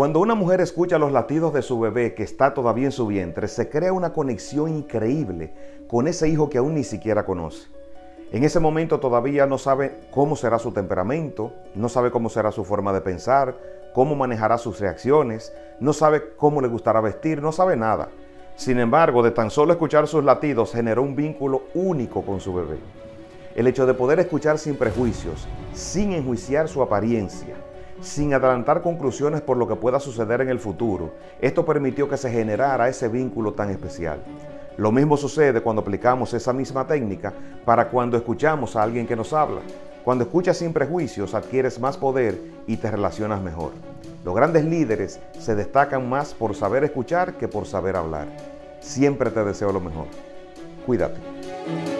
Cuando una mujer escucha los latidos de su bebé que está todavía en su vientre, se crea una conexión increíble con ese hijo que aún ni siquiera conoce. En ese momento todavía no sabe cómo será su temperamento, no sabe cómo será su forma de pensar, cómo manejará sus reacciones, no sabe cómo le gustará vestir, no sabe nada. Sin embargo, de tan solo escuchar sus latidos generó un vínculo único con su bebé. El hecho de poder escuchar sin prejuicios, sin enjuiciar su apariencia, sin adelantar conclusiones por lo que pueda suceder en el futuro, esto permitió que se generara ese vínculo tan especial. Lo mismo sucede cuando aplicamos esa misma técnica para cuando escuchamos a alguien que nos habla. Cuando escuchas sin prejuicios adquieres más poder y te relacionas mejor. Los grandes líderes se destacan más por saber escuchar que por saber hablar. Siempre te deseo lo mejor. Cuídate.